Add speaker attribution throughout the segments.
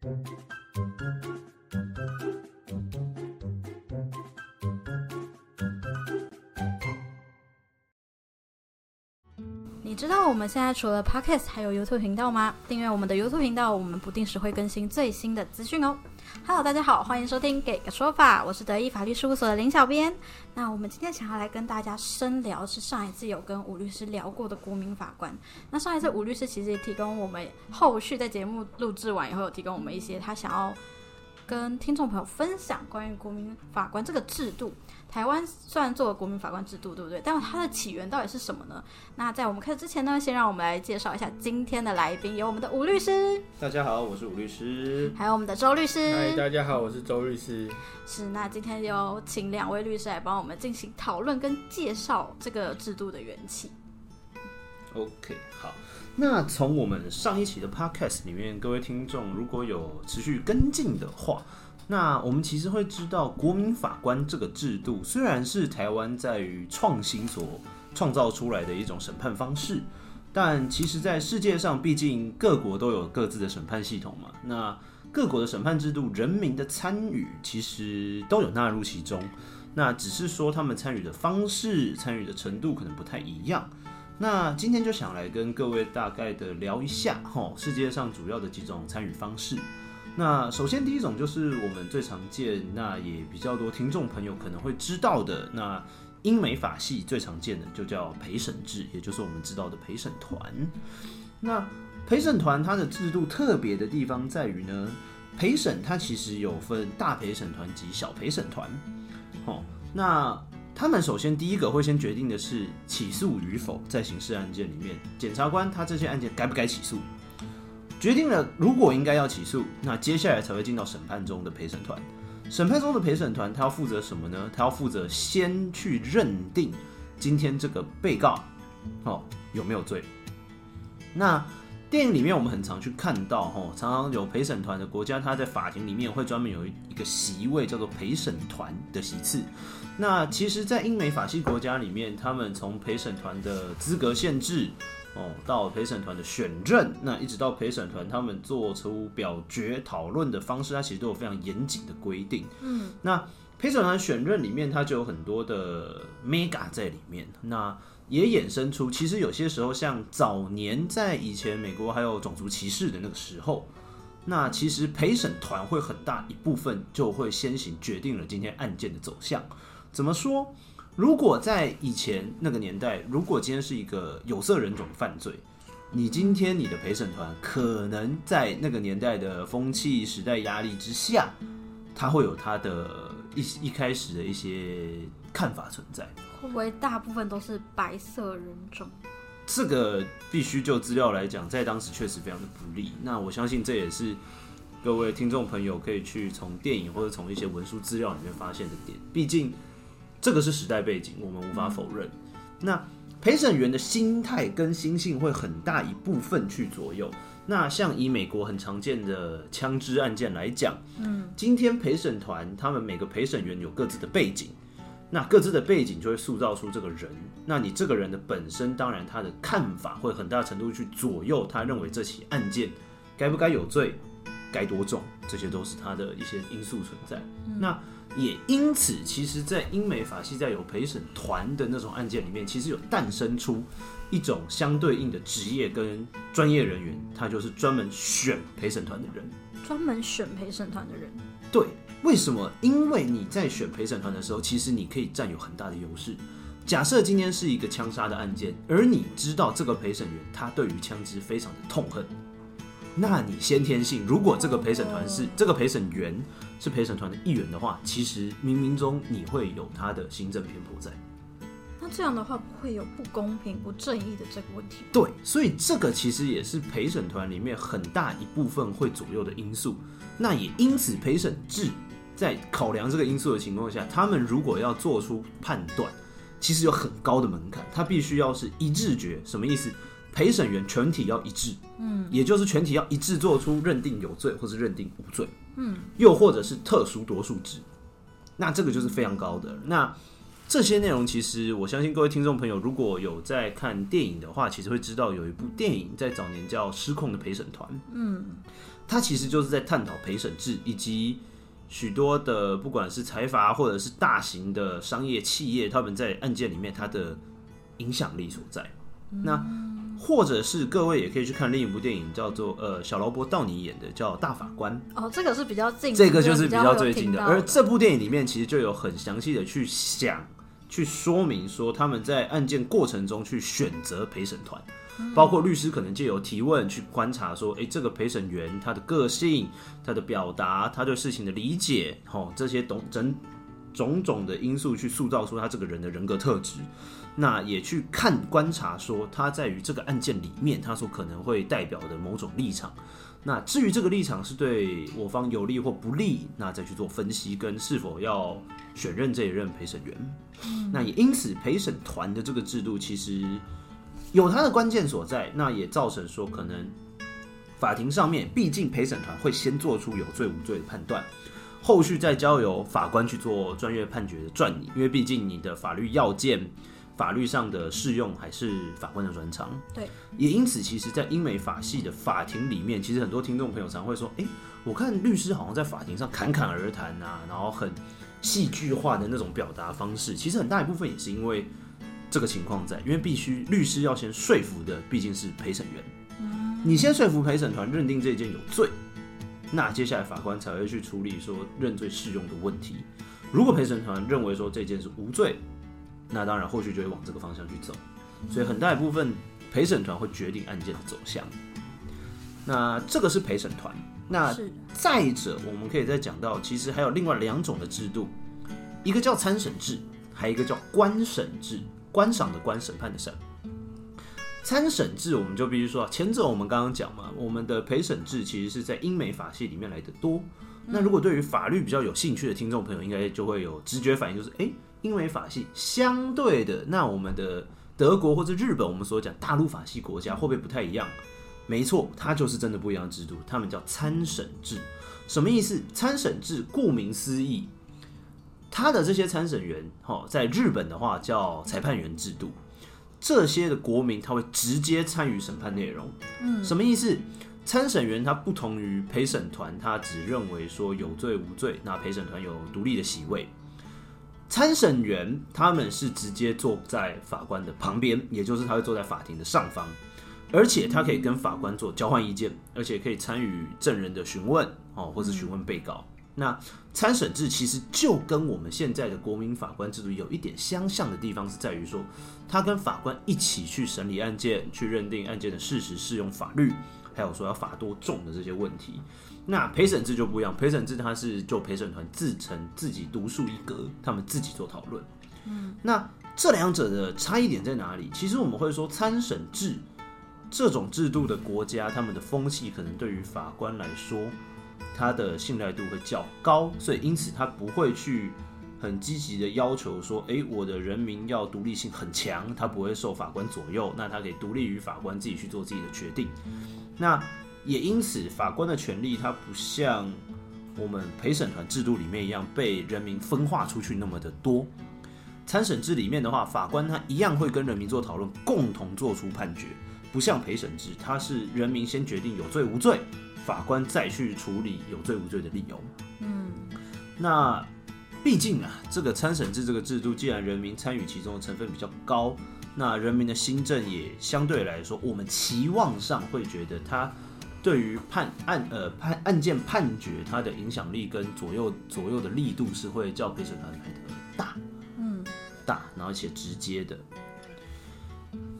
Speaker 1: 你知道我们现在除了 Podcast 还有 YouTube 频道吗？订阅我们的 YouTube 频道，我们不定时会更新最新的资讯哦。Hello，大家好，欢迎收听《给个说法》，我是德意法律事务所的林小编。那我们今天想要来跟大家深聊，是上一次有跟吴律师聊过的国民法官。那上一次吴律师其实也提供我们后续在节目录制完以后，有提供我们一些他想要跟听众朋友分享关于国民法官这个制度。台湾虽然做了国民法官制度，对不对？但它的起源到底是什么呢？那在我们开始之前呢，先让我们来介绍一下今天的来宾，有我们的吴律师，
Speaker 2: 大家好，我是吴律师。
Speaker 1: 还有我们的周律师。
Speaker 3: 嗨，大家好，我是周律师。
Speaker 1: 是，那今天有请两位律师来帮我们进行讨论跟介绍这个制度的缘起。
Speaker 2: OK，好，那从我们上一期的 Podcast 里面，各位听众如果有持续跟进的话，那我们其实会知道，国民法官这个制度虽然是台湾在于创新所创造出来的一种审判方式，但其实在世界上，毕竟各国都有各自的审判系统嘛，那各国的审判制度，人民的参与其实都有纳入其中，那只是说他们参与的方式、参与的程度可能不太一样。那今天就想来跟各位大概的聊一下哈，世界上主要的几种参与方式。那首先第一种就是我们最常见，那也比较多听众朋友可能会知道的，那英美法系最常见的就叫陪审制，也就是我们知道的陪审团。那陪审团它的制度特别的地方在于呢，陪审它其实有分大陪审团及小陪审团。哦，那他们首先第一个会先决定的是起诉与否，在刑事案件里面，检察官他这些案件该不该起诉，决定了如果应该要起诉，那接下来才会进到审判中的陪审团。审判中的陪审团，他要负责什么呢？他要负责先去认定今天这个被告哦有没有罪。那电影里面我们很常去看到，吼，常常有陪审团的国家，他在法庭里面会专门有一个席位叫做陪审团的席次。那其实，在英美法系国家里面，他们从陪审团的资格限制，哦，到陪审团的选任，那一直到陪审团他们做出表决讨论的方式，它其实都有非常严谨的规定。
Speaker 1: 嗯，
Speaker 2: 那陪审团选任里面，它就有很多的 mega 在里面。那也衍生出，其实有些时候，像早年在以前美国还有种族歧视的那个时候，那其实陪审团会很大一部分就会先行决定了今天案件的走向。怎么说？如果在以前那个年代，如果今天是一个有色人种犯罪，你今天你的陪审团可能在那个年代的风气、时代压力之下，他会有他的一一开始的一些看法存在。
Speaker 1: 会不会大部分都是白色人种？
Speaker 2: 这个必须就资料来讲，在当时确实非常的不利。那我相信这也是各位听众朋友可以去从电影或者从一些文书资料里面发现的点。毕竟这个是时代背景，我们无法否认。那陪审员的心态跟心性会很大一部分去左右。那像以美国很常见的枪支案件来讲，
Speaker 1: 嗯，
Speaker 2: 今天陪审团他们每个陪审员有各自的背景。那各自的背景就会塑造出这个人，那你这个人的本身，当然他的看法会很大程度去左右他认为这起案件该不该有罪，该多重，这些都是他的一些因素存在。那也因此，其实，在英美法系在有陪审团的那种案件里面，其实有诞生出一种相对应的职业跟专业人员，他就是专门选陪审团的人。
Speaker 1: 专门选陪审团的人。
Speaker 2: 对，为什么？因为你在选陪审团的时候，其实你可以占有很大的优势。假设今天是一个枪杀的案件，而你知道这个陪审员他对于枪支非常的痛恨，那你先天性，如果这个陪审团是、
Speaker 1: 哦
Speaker 2: 这个陪审员是陪审团的一员的话，其实冥冥中你会有他的行政偏颇在。
Speaker 1: 那这样的话，不会有不公平、不正义的这个问题。
Speaker 2: 对，所以这个其实也是陪审团里面很大一部分会左右的因素。那也因此，陪审制在考量这个因素的情况下，他们如果要做出判断，其实有很高的门槛，他必须要是一致决。什么意思？陪审员全体要一致，
Speaker 1: 嗯，
Speaker 2: 也就是全体要一致做出认定有罪或是认定无罪，
Speaker 1: 嗯，
Speaker 2: 又或者是特殊多数制，那这个就是非常高的。那这些内容其实我相信各位听众朋友如果有在看电影的话，其实会知道有一部电影在早年叫《失控的陪审团》。嗯，它其实就是在探讨陪审制以及许多的不管是财阀或者是大型的商业企业，他们在案件里面它的影响力所在。那或者是各位也可以去看另一部电影，叫做呃小劳勃道尼演的叫《大法官》。
Speaker 1: 哦，这个是比较近，
Speaker 2: 这个就是比较最
Speaker 1: 近
Speaker 2: 的。而这部电影里面其实就有很详细的去想、去说明说他们在案件过程中去选择陪审团，包括律师可能借由提问去观察说，哎，这个陪审员他的个性、他的表达、他对事情的理解，吼这些懂整种种的因素去塑造出他这个人的人格特质。那也去看观察，说他在于这个案件里面，他所可能会代表的某种立场。那至于这个立场是对我方有利或不利，那再去做分析，跟是否要选任这一任陪审员。那也因此，陪审团的这个制度其实有它的关键所在。那也造成说，可能法庭上面，毕竟陪审团会先做出有罪无罪的判断，后续再交由法官去做专业判决的撰拟。因为毕竟你的法律要件。法律上的适用还是法官的专长。
Speaker 1: 对，
Speaker 2: 也因此，其实，在英美法系的法庭里面，其实很多听众朋友常会说：“哎，我看律师好像在法庭上侃侃而谈啊，然后很戏剧化的那种表达方式。”其实很大一部分也是因为这个情况在，因为必须律师要先说服的毕竟是陪审员。嗯，你先说服陪审团认定这件有罪，那接下来法官才会去处理说认罪适用的问题。如果陪审团认为说这件是无罪，那当然，后续就会往这个方向去走，所以很大一部分陪审团会决定案件的走向。那这个是陪审团。那再者，我们可以再讲到，其实还有另外两种的制度，一个叫参审制，还有一个叫观审制。观赏的观，审判的审。参审制，我们就必须说，前者我们刚刚讲嘛，我们的陪审制其实是在英美法系里面来的多。那如果对于法律比较有兴趣的听众朋友，应该就会有直觉反应，就是哎。英美法系相对的，那我们的德国或者日本，我们所讲大陆法系国家会不会不太一样？没错，它就是真的不一样的制度。他们叫参审制，什么意思？参审制顾名思义，他的这些参审员，哈，在日本的话叫裁判员制度。这些的国民他会直接参与审判内容。嗯，什么意思？参审员他不同于陪审团，他只认为说有罪无罪，那陪审团有独立的席位。参审员他们是直接坐在法官的旁边，也就是他会坐在法庭的上方，而且他可以跟法官做交换意见，而且可以参与证人的询问哦，或是询问被告。那参审制其实就跟我们现在的国民法官制度有一点相像的地方，是在于说，他跟法官一起去审理案件，去认定案件的事实、适用法律，还有说要罚多重的这些问题。那陪审制就不一样，陪审制他是就陪审团自成自己独树一格，他们自己做讨论。嗯，那这两者的差异点在哪里？其实我们会说参审制这种制度的国家，他们的风气可能对于法官来说，他的信赖度会较高，所以因此他不会去很积极的要求说，哎，我的人民要独立性很强，他不会受法官左右，那他可以独立于法官自己去做自己的决定。那也因此，法官的权利他不像我们陪审团制度里面一样被人民分化出去那么的多。参审制里面的话，法官他一样会跟人民做讨论，共同做出判决，不像陪审制，它是人民先决定有罪无罪，法官再去处理有罪无罪的理由。嗯，那毕竟啊，这个参审制这个制度，既然人民参与其中的成分比较高，那人民的新政也相对来说，我们期望上会觉得他。对于判案呃判案件判决，它的影响力跟左右左右的力度是会较陪审团来的大，嗯，大，然后且直接的。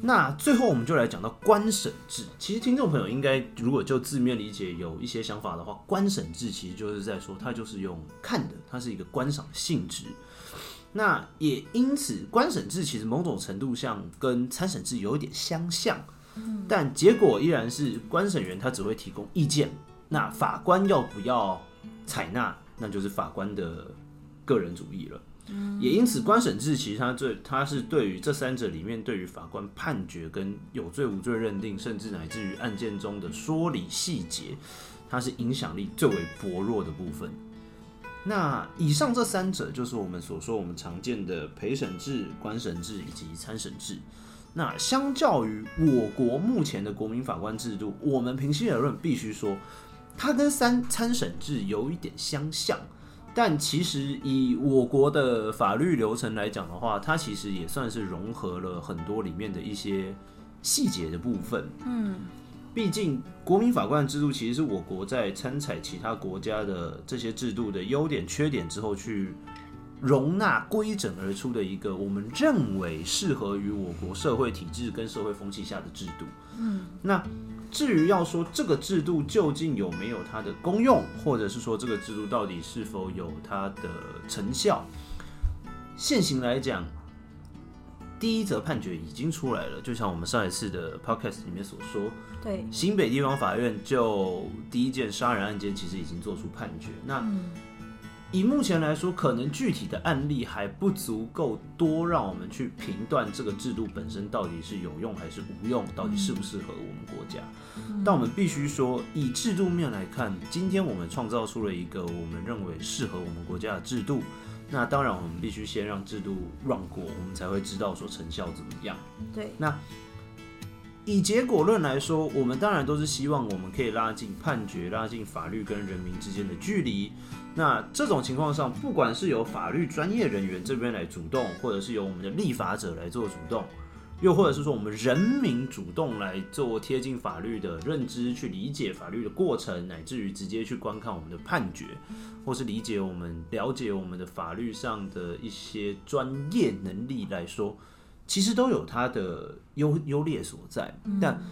Speaker 2: 那最后我们就来讲到官审制。其实听众朋友应该如果就字面理解有一些想法的话，官审制其实就是在说它就是用看的，它是一个观赏性质。那也因此，官审制其实某种程度上跟参审制有一点相像。但结果依然是官审员他只会提供意见，那法官要不要采纳，那就是法官的个人主义了。也因此，官审制其实它最，它是对于这三者里面，对于法官判决跟有罪无罪认定，甚至乃至于案件中的说理细节，它是影响力最为薄弱的部分。那以上这三者就是我们所说我们常见的陪审制、官审制以及参审制。那相较于我国目前的国民法官制度，我们平心而论，必须说它跟三参审制有一点相像。但其实以我国的法律流程来讲的话，它其实也算是融合了很多里面的一些细节的部分。
Speaker 1: 嗯，
Speaker 2: 毕竟国民法官制度其实是我国在参采其他国家的这些制度的优点、缺点之后去容纳规整而出的一个我们认为适合于我国社会体制跟社会风气下的制度。
Speaker 1: 嗯，
Speaker 2: 那至于要说这个制度究竟有没有它的功用，或者是说这个制度到底是否有它的成效，现行来讲，第一则判决已经出来了，就像我们上一次的 podcast 里面所说，
Speaker 1: 对，
Speaker 2: 新北地方法院就第一件杀人案件其实已经做出判决。那
Speaker 1: 嗯
Speaker 2: 以目前来说，可能具体的案例还不足够多，让我们去评断这个制度本身到底是有用还是无用，到底适不适合我们国家。但我们必须说，以制度面来看，今天我们创造出了一个我们认为适合我们国家的制度。那当然，我们必须先让制度 run 过，我们才会知道说成效怎么样。
Speaker 1: 对，
Speaker 2: 以结果论来说，我们当然都是希望我们可以拉近判决、拉近法律跟人民之间的距离。那这种情况上，不管是由法律专业人员这边来主动，或者是由我们的立法者来做主动，又或者是说我们人民主动来做贴近法律的认知，去理解法律的过程，乃至于直接去观看我们的判决，或是理解我们、了解我们的法律上的一些专业能力来说，其实都有它的优优劣所在。但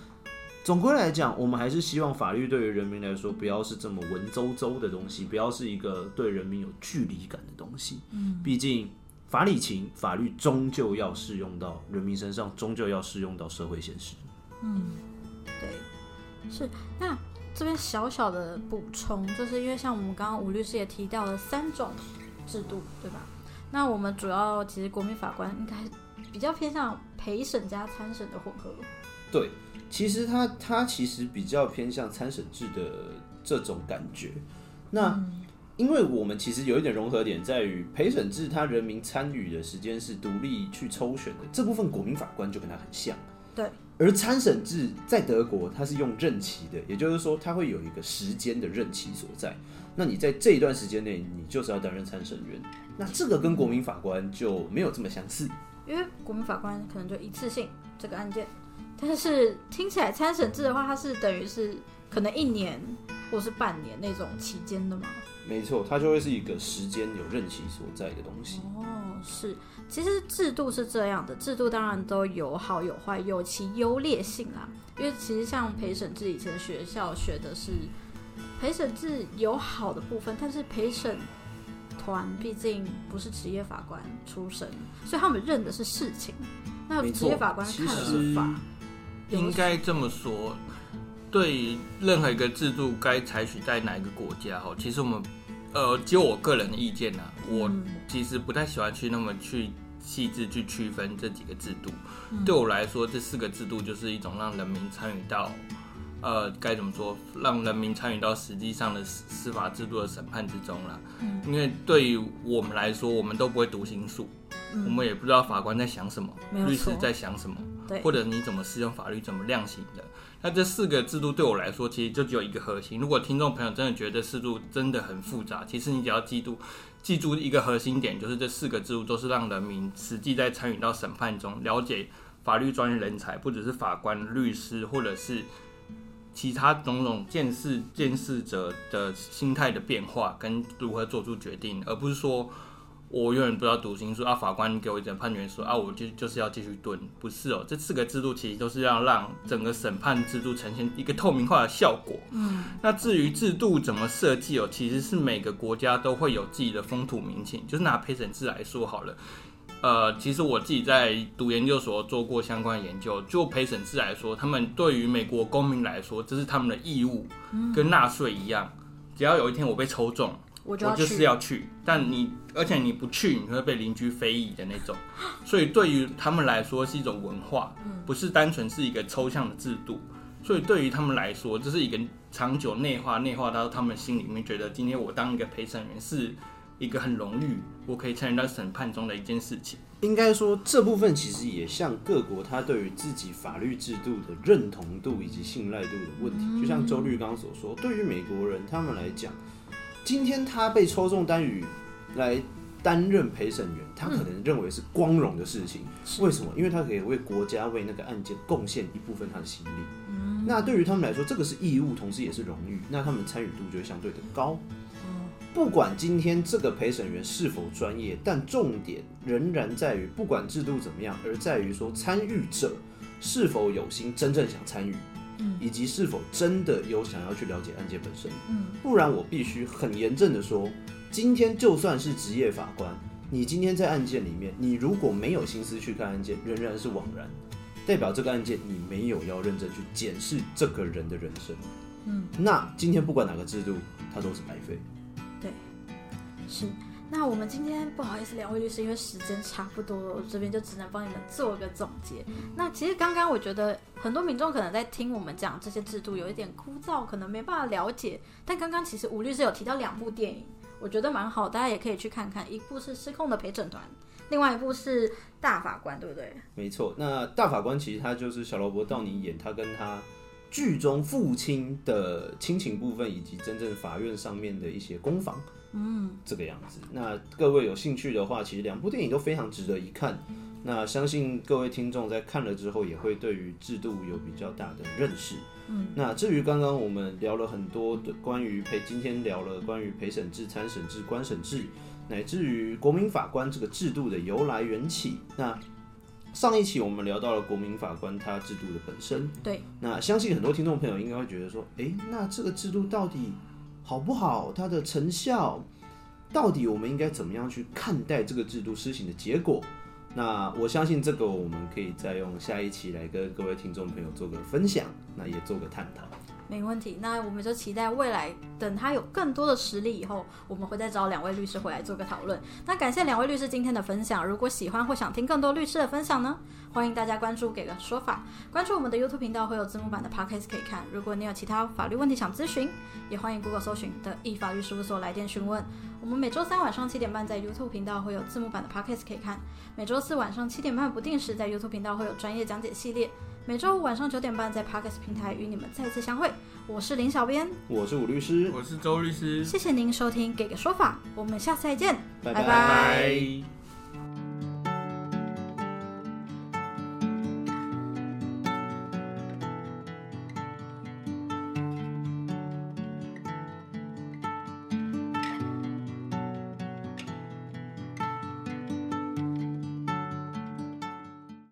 Speaker 2: 总归来讲，我们还是希望法律对于人民来说，不要是这么文绉绉的东西，不要是一个对人民有距离感的东西。嗯，毕竟法理情，法律终究要适用到人民身上，终究要适用到社会现实。
Speaker 1: 嗯对，是。那这边小小的补充，就是因为像我们刚刚吴律师也提到了三种制度，对吧？那我们主要其实国民法官应该比较偏向陪审加参审的混合。
Speaker 2: 对，其实它它其实比较偏向参审制的这种感觉。那、因为我们其实有一点融合点在于陪审制，它人民参与的时间是独立去抽选的，这部分国民法官就跟他很像。
Speaker 1: 对，
Speaker 2: 而参审制在德国它是用任期的，也就是说它会有一个时间的任期所在。那你在这一段时间内，你就是要担任参审员。那这个跟国民法官就没有这么相似。
Speaker 1: 因为国民法官可能就一次性这个案件，但是听起来参审制的话，它是等于是可能一年或是半年那种期间的嘛。
Speaker 2: 没错，它就会是一个时间有任期所在的东西。
Speaker 1: 哦，是，其实制度是这样的，制度当然都有好有坏，有其优劣性啦。因为其实像陪审制，以前学校学的是陪审制有好的部分，但是陪审团毕竟不是职业法官出身，所以他们认的是事情。那职业法官看的是法，
Speaker 3: 应该这么说，对于任何一个制度该采取在哪一个国家哈，其实我们呃，就我个人的意见呢、我
Speaker 1: 嗯
Speaker 3: 其实不太喜欢去那么去细致去区分这几个制度。
Speaker 1: 嗯
Speaker 3: 对我来说，这四个制度就是一种让人民参与到。呃，该怎么说？让人民参与到实际上的司司法制度的审判之中了。
Speaker 1: 嗯
Speaker 3: 因为对于我们来说，我们都不会读心术，
Speaker 1: 嗯
Speaker 3: 我们也不知道法官在想什么，律师在想什么。
Speaker 1: 对
Speaker 3: 或者你怎么适用法律，怎么量刑的。那这四个制度对我来说，其实就只有一个核心。如果听众朋友真的觉得制度真的很复杂，其实你只要记住记住一个核心点，就是这四个制度都是让人民实际在参与到审判中，了解法律专业人才，不只是法官、律师，或者是其他种种见识见识者的心态的变化，跟如何做出决定，而不是说。我永远不知道读心术啊！法官给我一点判决说啊，我就就是要继续蹲，不是哦。这四个制度其实都是要让整个审判制度呈现一个透明化的效果。
Speaker 1: 嗯，
Speaker 3: 那至于制度怎么设计哦，其实是每个国家都会有自己的风土民情。就是拿陪审制来说好了，呃，其实我自己在读研究所做过相关研究。就陪审制来说，他们对于美国公民来说，这是他们的义务，跟纳税一样。只要有一天我被抽中，
Speaker 1: 我。
Speaker 3: 我就是要去，但你而且你不去，你会被邻居非议的那种，所以对于他们来说是一种文化，不是单纯是一个抽象的制度。所以对于他们来说，这是一个长久内化，内化到他们心里面，觉得今天我当一个陪审员是一个很荣誉，我可以参与到审判中的一件事情。
Speaker 2: 应该说这部分其实也像各国他对于自己法律制度的认同度以及信赖度的问题。就像周律刚刚所说，对于美国人他们来讲，今天他被抽中单于来担任陪审员，他可能认为是光荣的事情。为什么？因为他可以为国家为那个案件贡献一部分他的心力。那对于他们来说，这个是义务，同时也是荣誉。那他们参与度就会相对的高。不管今天这个陪审员是否专业，但重点仍然在于，不管制度怎么样，而在于说参与者是否有心真正想参与，以及是否真的有想要去了解案件本身。不然我必须很严正的说，今天就算是职业法官，你今天在案件里面，你如果没有心思去看案件，仍然是枉然，代表这个案件你没有要认真去检视这个人的人生。嗯，那今天不管哪个制度，它都是白费。
Speaker 1: 是，那我们今天不好意思，两位律师，因为时间差不多了，我这边就只能帮你们做个总结。那其实刚刚我觉得很多民众可能在听我们讲这些制度有一点枯燥，可能没办法了解。但刚刚其实吴律师有提到两部电影，我觉得蛮好，大家也可以去看看。一部是《失控的陪审团》，另外一部是《大法官》，对不对？
Speaker 2: 没错，那大法官其实他就是小罗伯道尼演他跟他剧中父亲的亲情部分，以及真正法院上面的一些攻防。嗯，这个样子。那各位有兴趣的话，其实两部电影都非常值得一看。那相信各位听众在看了之后，也会对于制度有比较大的认识。嗯，那至于刚刚我们聊了很多的关于陪，今天聊了关于陪审制、参审制、官审制，乃至于国民法官这个制度的由来缘起。那上一期我们聊到了国民法官他制度的本身。
Speaker 1: 对。
Speaker 2: 那相信很多听众朋友应该会觉得说，哎，那这个制度到底？好不好？它的成效到底我们应该怎么样去看待这个制度施行的结果？那我相信这个我们可以再用下一期来跟各位听众朋友做个分享，那也做个探讨。
Speaker 1: 没问题，那我们就期待未来等他有更多的实力以后，我们会再找两位律师回来做个讨论。那感谢两位律师今天的分享。如果喜欢或想听更多律师的分享呢，欢迎大家关注给个说法，关注我们的 YouTube 频道会有字幕版的 Podcast 可以看。如果你有其他法律问题想咨询，也欢迎 Google 搜寻的易法律事务所来电询问。我们每周三晚上七点半在 YouTube 频道会有字幕版的 Podcast 可以看，每周四晚上七点半不定时在 YouTube 频道会有专业讲解系列。每周五晚上九点半在 Podcast 平台与你们再次相会。我是林小编，
Speaker 2: 我是武律师，
Speaker 3: 我是周律师。
Speaker 1: 谢谢您收听《给个说法》，我们下次再见，
Speaker 2: 拜拜。